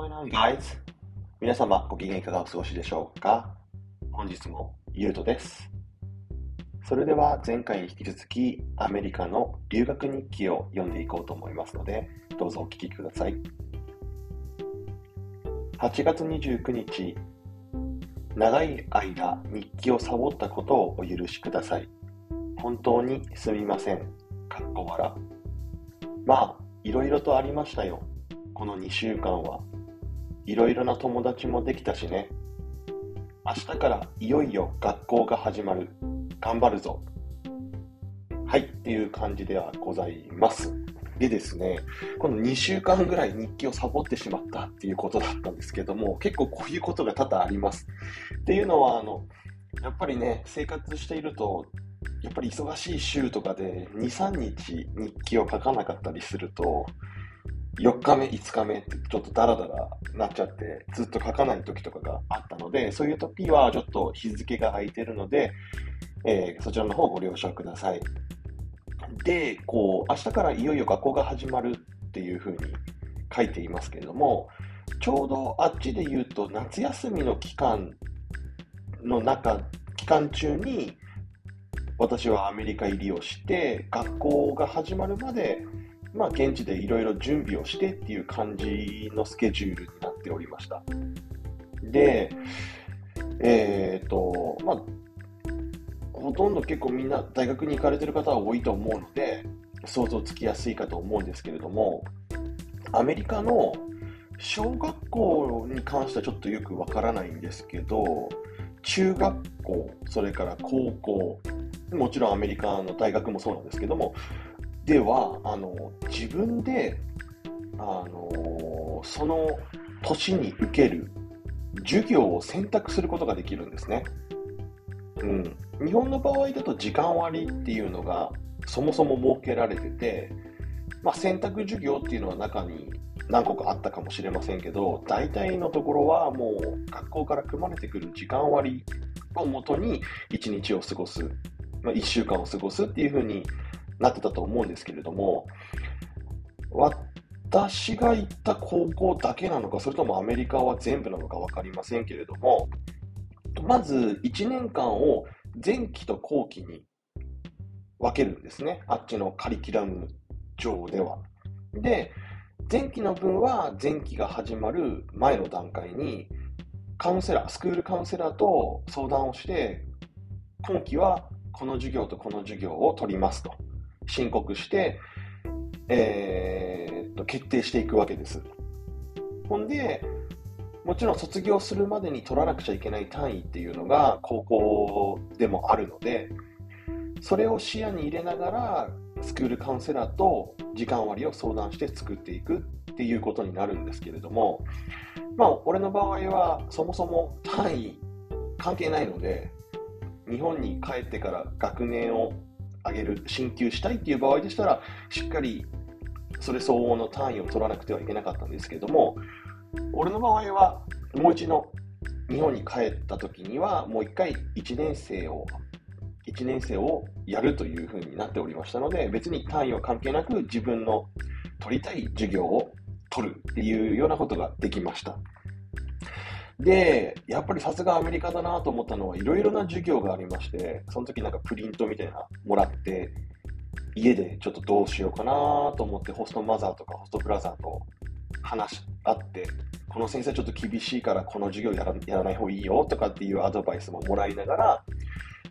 going on, guys? 皆様、ご機嫌いかがお過ごしでしょうか？本日もゆうとです。それでは前回に引き続きアメリカの留学日記を読んでいこうと思いますので、どうぞお聞きください。8月29日、長い間日記をサボったことをお許しください。本当にすみません。かっこ笑。まあ、いろいろとありましたよ。この2週間は。いろいろな友達もできたしね。明日からいよいよ学校が始まる。頑張るぞ。はい、っていう感じではございます。でですね、この2週間ぐらい日記をサボってしまったっていうことだったんですけども、結構こういうことが多々あります。っていうのは、あの、やっぱりね、生活していると、やっぱり忙しい週とかで2、3日日記を書かなかったりすると、4日目、5日目ってちょっとダラダラなっちゃって、ずっと書かない時とかがあったので、そういう時はちょっと日付が空いてるので、えー、そちらの方ご了承ください。で、こう、明日からいよいよ学校が始まるっていうふうに書いていますけれども、ちょうどあっちで言うと夏休みの期間の中、期間中に私はアメリカ入りをして、学校が始まるまでまあ、現地でいろいろ準備をしてっていう感じのスケジュールになっておりました。で、えっ、ー、と、まあ、ほとんど結構みんな大学に行かれてる方は多いと思うので、想像つきやすいかと思うんですけれども、アメリカの小学校に関してはちょっとよくわからないんですけど、中学校、それから高校、もちろんアメリカの大学もそうなんですけども、ではあの自分であのその年に受ける授業を選択することができるんですね。うん、日本の場合だと時間割っていうのがそもそも設けられてて、まあ、選択授業っていうのは中に何個かあったかもしれませんけど大体のところはもう学校から組まれてくる時間割をもとに1日を過ごす、まあ、1週間を過ごすっていうふうになってたと思うんですけれども、私が行った高校だけなのか、それともアメリカは全部なのか分かりませんけれども、まず1年間を前期と後期に分けるんですね。あっちのカリキュラム上では。で、前期の分は前期が始まる前の段階にカウンセラー、スクールカウンセラーと相談をして、今期はこの授業とこの授業を取りますと。申告して、えー、と決定していくわけです。ほんで、もちろん卒業するまでに取らなくちゃいけない単位っていうのが高校でもあるので、それを視野に入れながら、スクールカウンセラーと時間割を相談して作っていくっていうことになるんですけれども、まあ、俺の場合はそもそも単位関係ないので、日本に帰ってから学年を上げる、進級したいっていう場合でしたら、しっかりそれ相応の単位を取らなくてはいけなかったんですけども、俺の場合は、もう一度日本に帰った時には、もう一回1年生を、1年生をやるというふうになっておりましたので、別に単位は関係なく自分の取りたい授業を取るっていうようなことができました。で、やっぱりさすがアメリカだなと思ったのは、いろいろな授業がありまして、その時なんかプリントみたいなもらって、家でちょっとどうしようかなと思って、ホストマザーとかホストブラザーと話し合って、この先生ちょっと厳しいからこの授業やらやらない方がいいよとかっていうアドバイスももらいながら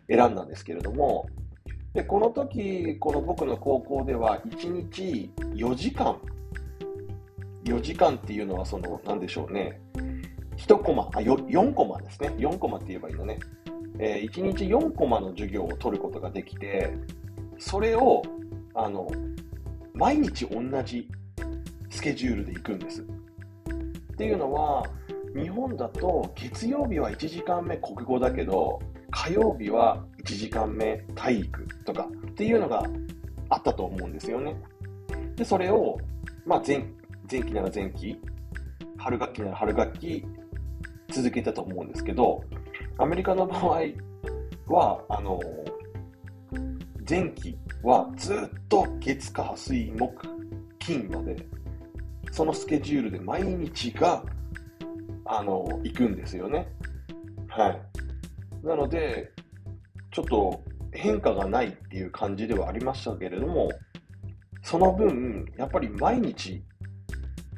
選んだんですけれども、で、この時、この僕の高校では1日4時間、4時間っていうのはその、なんでしょうね、1コマ、あ、4コマですね。4コマって言えばいいのね。えー、1日4コマの授業を取ることができて、それを、あの、毎日同じスケジュールで行くんです。っていうのは、日本だと月曜日は1時間目国語だけど、火曜日は1時間目体育とかっていうのがあったと思うんですよね。で、それを、まあ前、前期なら前期、春学期なら春学期、続けたと思うんですけど、アメリカの場合は、あの、前期はずっと月火水木金まで、そのスケジュールで毎日があの、行くんですよね。はい。なので、ちょっと変化がないっていう感じではありましたけれども、その分、やっぱり毎日、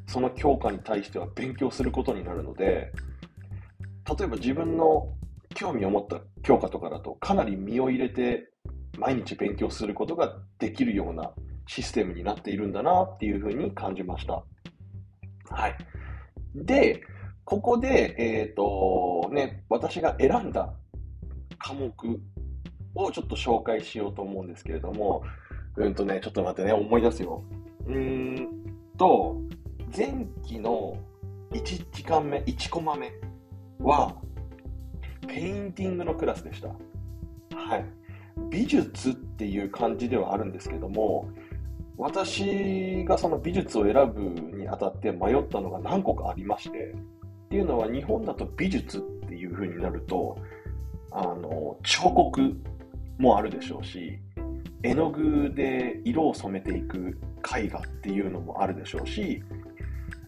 その教科に対しては勉強することになるので、例えば自分の興味を持った教科とかだと、かなり身を入れて毎日勉強することができるようなシステムになっているんだなっていうふうに感じました。はい。で、ここで、えっ、ー、と、ね、私が選んだ科目をちょっと紹介しようと思うんですけれども、うんとね、ちょっと待ってね、思い出すよ。うーんと、前期の1時間目、1コマ目は、ペインティングのクラスでした。はい。美術っていう感じではあるんですけども、私がその美術を選ぶにあたって迷ったのが何個かありまして、っていうのは日本だと美術っていう風になると、あの、彫刻もあるでしょうし、絵の具で色を染めていく絵画っていうのもあるでしょうし、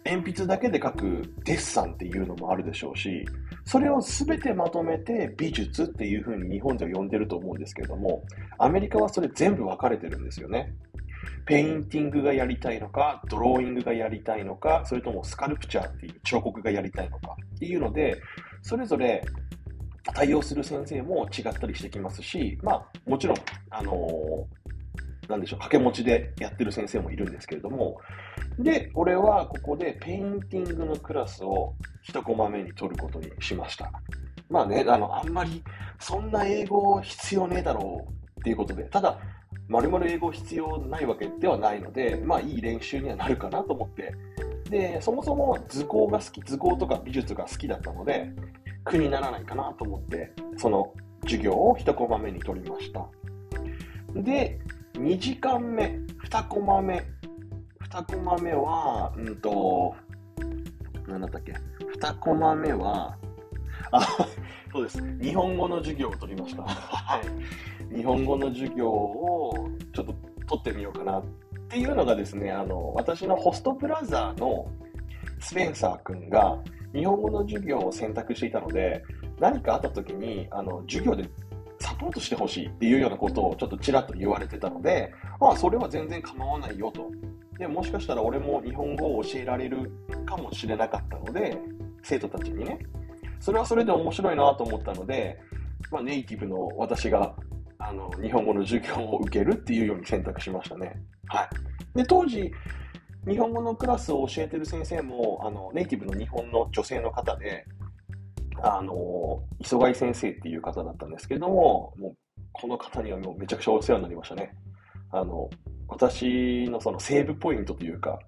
鉛筆だけで描くデッサンっていうのもあるでしょうし、それを全てまとめて美術っていう風に日本では呼んでると思うんですけれども、アメリカはそれ全部分かれてるんですよね。ペインティングがやりたいのか、ドローイングがやりたいのか、それとも Sculpture っていう彫刻がやりたいのかっていうので、それぞれ対応する先生も違ったりしてきますし、まあ、もちろん、あの、なんでしょう、掛け持ちでやってる先生もいるんですけれども、で、俺はここでペインティングのクラスを1コマ目に取ることにしました。まあね、あの、あんまりそんな英語必要ねえだろうっていうことで、ただ、まるまる英語必要ないわけではないので、まあいい練習にはなるかなと思って、で、そもそも図工が好き、図工とか美術が好きだったので、苦にならないかなと思って、その授業を1コマ目に取りました。で、2時間目、2コマ目、2コマ目は、うんと、何だったっけ、2コマ目は、あ、そうです。日本語の授業を取りました。はい。日本語の授業をちょっと取ってみようかなっていうのがですね、あの、私のホストブラザーのスペンサー君が日本語の授業を選択していたので、何かあった時に、あの、授業でサポートしてほしいっていうようなことをちょっとちらっと言われてたので、ああ、それは全然構わないよと。で、もしかしたら俺も日本語を教えられるかもしれなかったので、生徒たちにね。それはそれで面白いなと思ったので、まあ、ネイティブの私があの日本語の授業を受けるっていうように選択しましたね。はい。で、当時、日本語のクラスを教えてる先生も、あの、ネイティブの日本の女性の方で、あの、磯貝先生っていう方だったんですけども、もう、この方にはもうめちゃくちゃお世話になりましたね。あの、私のそのセーブポイントというか、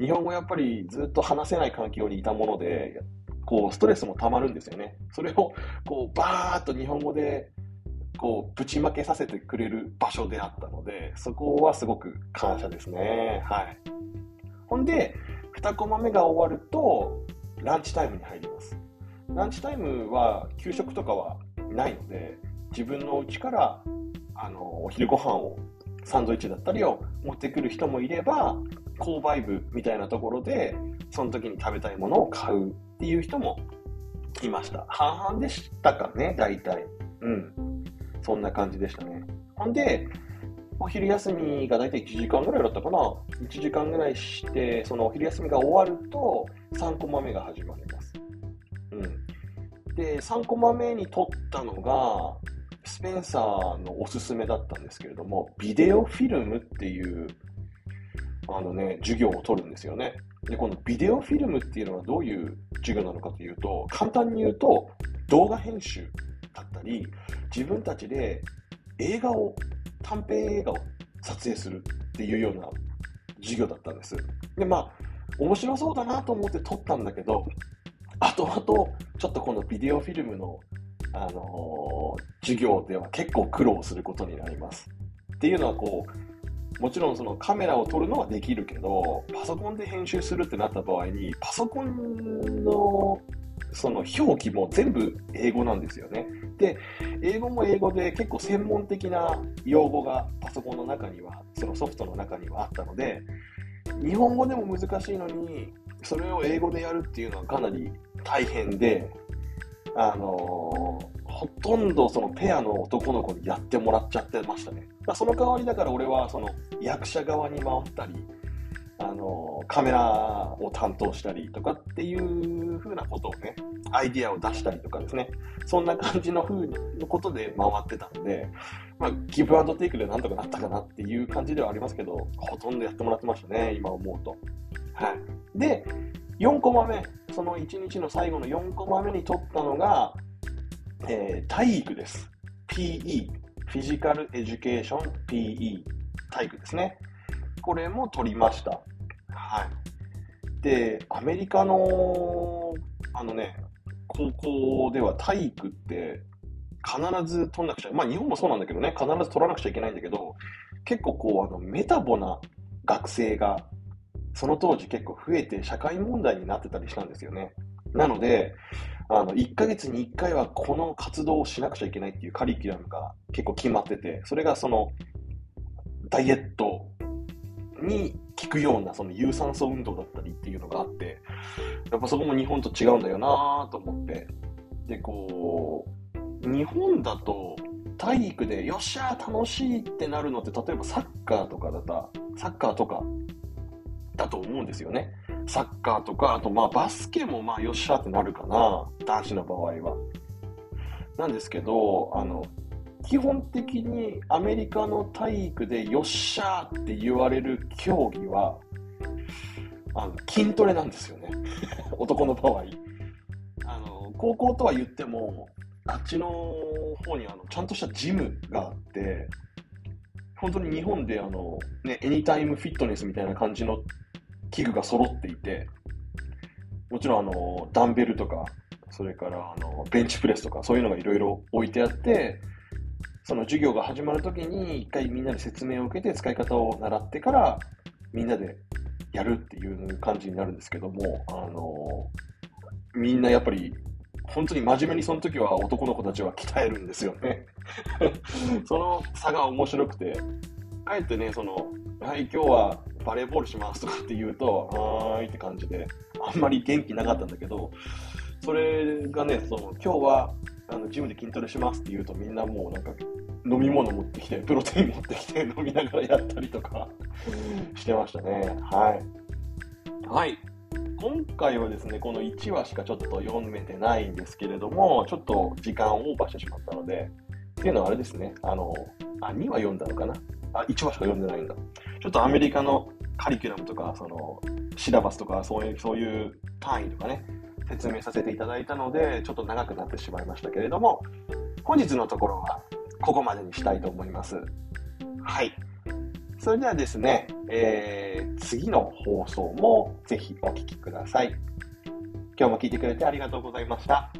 日本語やっぱりずっと話せない環境にいたもので、こう、ストレスもたまるんですよね。それを、こう、バーっと日本語で、こう、ぶちまけさせてくれる場所であったので、そこはすごく感謝ですね。はい。ほんで、2コマ目が終わると、ランチタイムに入ります。ランチタイムは給食とかはないので、自分の家から、あの、お昼ご飯を、サンドイッチだったりを持ってくる人もいれば、購買部みたいなところで、その時に食べたいものを買うっていう人もいました。半々でしたかね、大体。うん。そんな感じでしたね。ほんで、お昼休みが大体1時間ぐらいだったかな。1時間ぐらいして、そのお昼休みが終わると、3コマ目が始まります。うん。で、3コマ目に撮ったのが、スペンサーのおすすめだったんですけれども、ビデオフィルムっていう、あのね、授業を取るんですよね。で、このビデオフィルムっていうのはどういう授業なのかというと、簡単に言うと、動画編集だったり、自分たちで映画を、短編映画を撮影するっていうような授業だったんです。で、まあ、面白そうだなと思って撮ったんだけど、後々、ちょっとこのビデオフィルムの、あのー、授業では結構苦労することになります。っていうのはこう、もちろんそのカメラを撮るのはできるけど、パソコンで編集するってなった場合に、パソコンのその表記も全部英語なんですよね。で、英語も英語で結構専門的な用語がパソコンの中には、そのソフトの中にはあったので、日本語でも難しいのに、それを英語でやるっていうのはかなり大変で、あのーほとんどそのペアの男の子にやってもらっちゃってましたね。まその代わりだから俺はその役者側に回ったり、あのカメラを担当したりとかっていう風なことをね、アイディアを出したりとかですね、そんな感じの風のことで回ってたんで、まあ、ギブアンドテイクでなんとかなったかなっていう感じではありますけど、ほとんどやってもらってましたね、今思うと。はい。で、4コマ目、その1日の最後の4コマ目に撮ったのが、えー、体育です。PE、Physical Education PE、体育ですね。これも取りました。はい。で、アメリカの、あのね、高校では体育って必ず取んなくちゃ、まあ日本もそうなんだけどね、必ず取らなくちゃいけないんだけど、結構こう、あの、メタボな学生が、その当時結構増えて社会問題になってたりしたんですよね。なので、あの、1ヶ月に1回はこの活動をしなくちゃいけないっていうカリキュラムが結構決まってて、それがその、ダイエットに効くようなその有酸素運動だったりっていうのがあって、やっぱそこも日本と違うんだよなと思って、で、こう、日本だと体育でよっしゃ楽しいってなるのって、例えばサッカーとかだったら、サッカーとかだと思うんですよね。サッカーとか、あとまあバスケもまあよっしゃってなるかな、男子の場合は。なんですけど、あの、基本的にアメリカの体育でよっしゃーって言われる競技は、あの筋トレなんですよね。男の場合。あの、高校とは言っても、あっちの方にあのちゃんとしたジムがあって、本当に日本であの、ね、エニタイムフィットネスみたいな感じの器具が揃っていて、もちろんあの、ダンベルとか、それからあの、ベンチプレスとか、そういうのがいろいろ置いてあって、その授業が始まるときに一回みんなで説明を受けて使い方を習ってからみんなでやるっていう感じになるんですけども、あの、みんなやっぱり本当に真面目にその時は男の子たちは鍛えるんですよね。その差が面白くて、あえてね、その、はい、今日はバレーボールしますとかって言うと、はーいって感じで、あんまり元気なかったんだけど、それがね、その今日はあのジムで筋トレしますって言うとみんなもうなんか飲み物持ってきて、プロテイン持ってきて 飲みながらやったりとかしてましたね。はい。はい。今回はですね、この1話しかちょっと読めてないんですけれども、ちょっと時間をオーバーしてしまったので、っていうのはあれですね、あの、あ、2話読んだのかなあ、1話しか読んでないんだ。ちょっとアメリカのカリキュラムとか、その、シラバスとか、そういう、そういう単位とかね、説明させていただいたので、ちょっと長くなってしまいましたけれども、本日のところはここまでにしたいと思います。はい。それではですね、えー、次の放送もぜひお聴きください。今日も聞いてくれてありがとうございました。